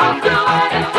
I'm doing it.